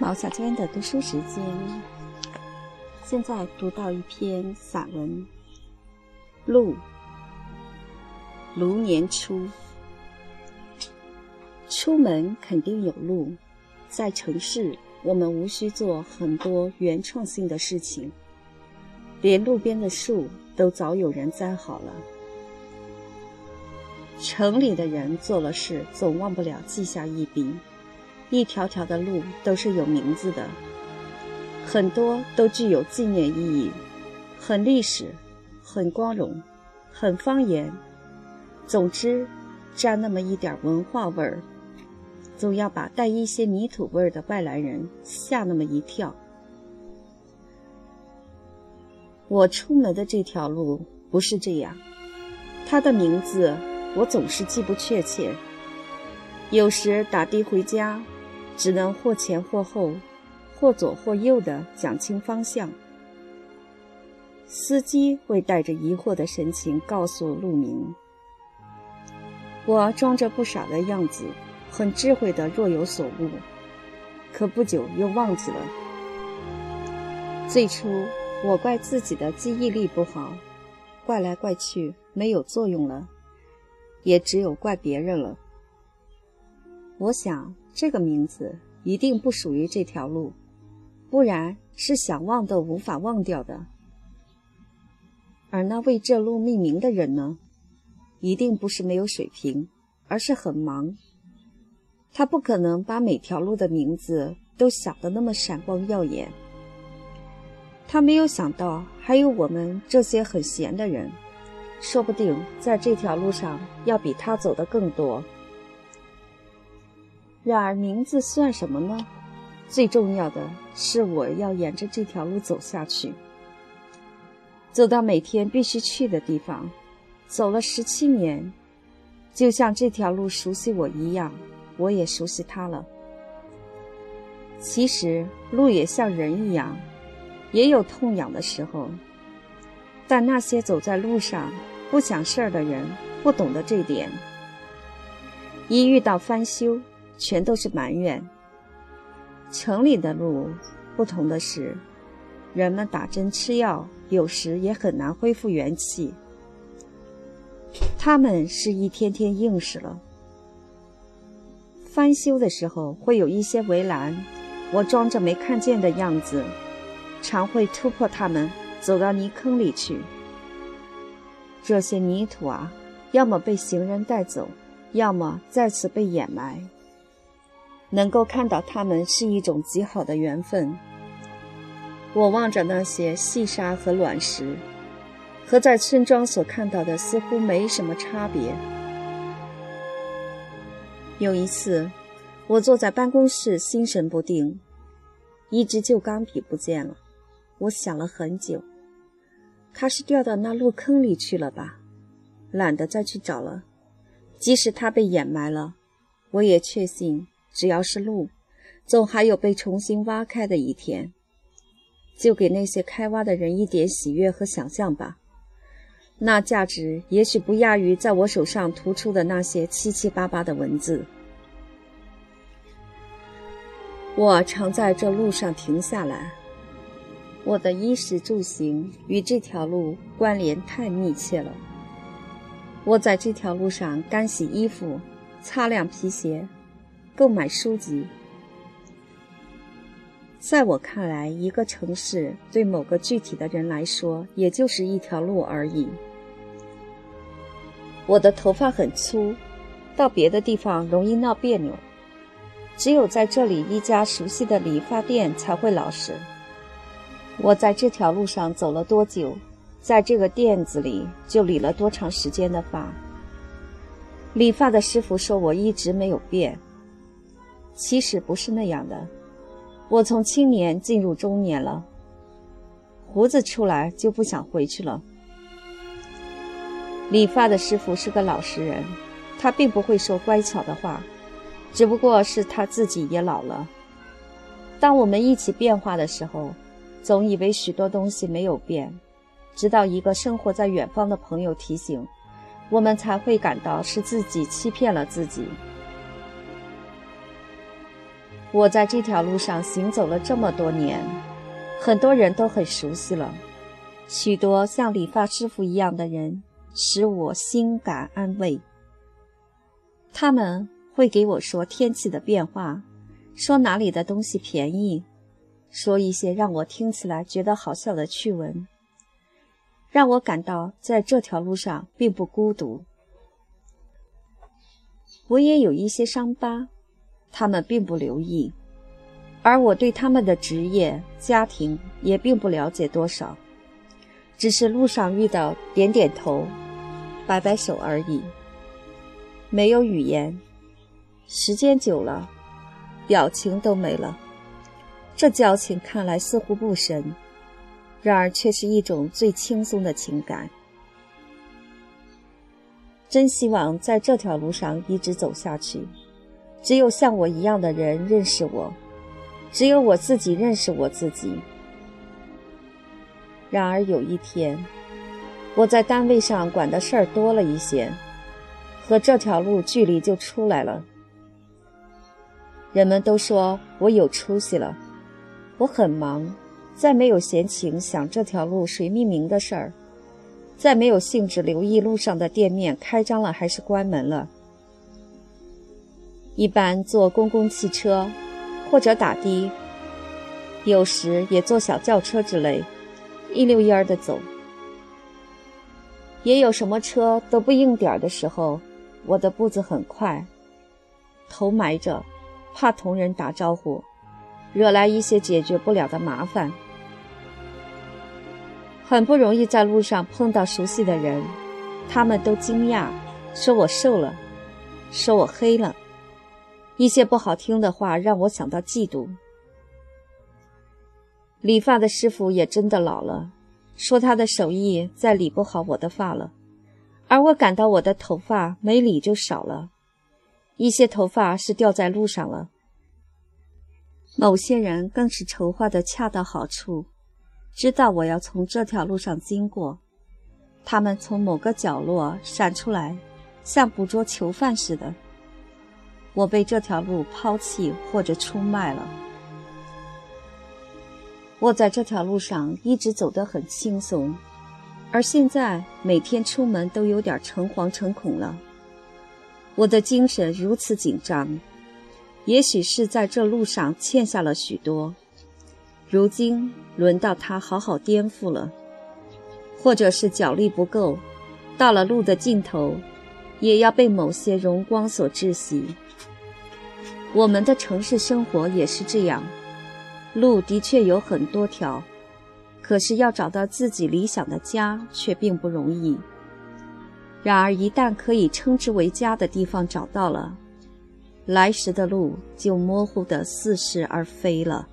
毛小娟的读书时间，现在读到一篇散文《路》。卢年初，出门肯定有路。在城市，我们无需做很多原创性的事情，连路边的树都早有人栽好了。城里的人做了事，总忘不了记下一笔。一条条的路都是有名字的，很多都具有纪念意义，很历史，很光荣，很方言。总之，沾那么一点文化味儿，总要把带一些泥土味儿的外来人吓那么一跳。我出门的这条路不是这样，它的名字我总是记不确切，有时打的回家。只能或前或后，或左或右的讲清方向。司机会带着疑惑的神情告诉路明。我装着不傻的样子，很智慧的若有所悟，可不久又忘记了。最初我怪自己的记忆力不好，怪来怪去没有作用了，也只有怪别人了。我想。这个名字一定不属于这条路，不然是想忘都无法忘掉的。而那为这路命名的人呢，一定不是没有水平，而是很忙。他不可能把每条路的名字都想得那么闪光耀眼。他没有想到还有我们这些很闲的人，说不定在这条路上要比他走得更多。然而，名字算什么呢？最重要的是，我要沿着这条路走下去，走到每天必须去的地方。走了十七年，就像这条路熟悉我一样，我也熟悉它了。其实，路也像人一样，也有痛痒的时候。但那些走在路上不想事儿的人，不懂得这点。一遇到翻修，全都是埋怨。城里的路，不同的是，人们打针吃药，有时也很难恢复元气。他们是一天天硬实了。翻修的时候会有一些围栏，我装着没看见的样子，常会突破它们，走到泥坑里去。这些泥土啊，要么被行人带走，要么再次被掩埋。能够看到他们是一种极好的缘分。我望着那些细沙和卵石，和在村庄所看到的似乎没什么差别。有一次，我坐在办公室，心神不定，一支旧钢笔不见了。我想了很久，它是掉到那路坑里去了吧？懒得再去找了。即使它被掩埋了，我也确信。只要是路，总还有被重新挖开的一天。就给那些开挖的人一点喜悦和想象吧。那价值也许不亚于在我手上涂出的那些七七八八的文字。我常在这路上停下来。我的衣食住行与这条路关联太密切了。我在这条路上干洗衣服，擦亮皮鞋。购买书籍，在我看来，一个城市对某个具体的人来说，也就是一条路而已。我的头发很粗，到别的地方容易闹别扭，只有在这里一家熟悉的理发店才会老实。我在这条路上走了多久，在这个店子里就理了多长时间的发。理发的师傅说我一直没有变。其实不是那样的，我从青年进入中年了，胡子出来就不想回去了。理发的师傅是个老实人，他并不会说乖巧的话，只不过是他自己也老了。当我们一起变化的时候，总以为许多东西没有变，直到一个生活在远方的朋友提醒，我们才会感到是自己欺骗了自己。我在这条路上行走了这么多年，很多人都很熟悉了。许多像理发师傅一样的人，使我心感安慰。他们会给我说天气的变化，说哪里的东西便宜，说一些让我听起来觉得好笑的趣闻，让我感到在这条路上并不孤独。我也有一些伤疤，他们并不留意，而我对他们的职业、家庭也并不了解多少。只是路上遇到，点点头，摆摆手而已，没有语言。时间久了，表情都没了。这交情看来似乎不深，然而却是一种最轻松的情感。真希望在这条路上一直走下去。只有像我一样的人认识我，只有我自己认识我自己。然而有一天，我在单位上管的事儿多了一些，和这条路距离就出来了。人们都说我有出息了，我很忙，再没有闲情想这条路谁命名的事儿，再没有兴致留意路上的店面开张了还是关门了。一般坐公共汽车，或者打的，有时也坐小轿车之类。一溜烟儿的走，也有什么车都不应点儿的时候，我的步子很快，头埋着，怕同人打招呼，惹来一些解决不了的麻烦。很不容易在路上碰到熟悉的人，他们都惊讶，说我瘦了，说我黑了，一些不好听的话让我想到嫉妒。理发的师傅也真的老了，说他的手艺再理不好我的发了，而我感到我的头发没理就少了，一些头发是掉在路上了。某些人更是筹划的恰到好处，知道我要从这条路上经过，他们从某个角落闪出来，像捕捉囚犯似的。我被这条路抛弃或者出卖了。我在这条路上一直走得很轻松，而现在每天出门都有点诚惶诚恐了。我的精神如此紧张，也许是在这路上欠下了许多，如今轮到他好好颠覆了，或者是脚力不够，到了路的尽头，也要被某些荣光所窒息。我们的城市生活也是这样。路的确有很多条，可是要找到自己理想的家却并不容易。然而，一旦可以称之为家的地方找到了，来时的路就模糊的似是而非了。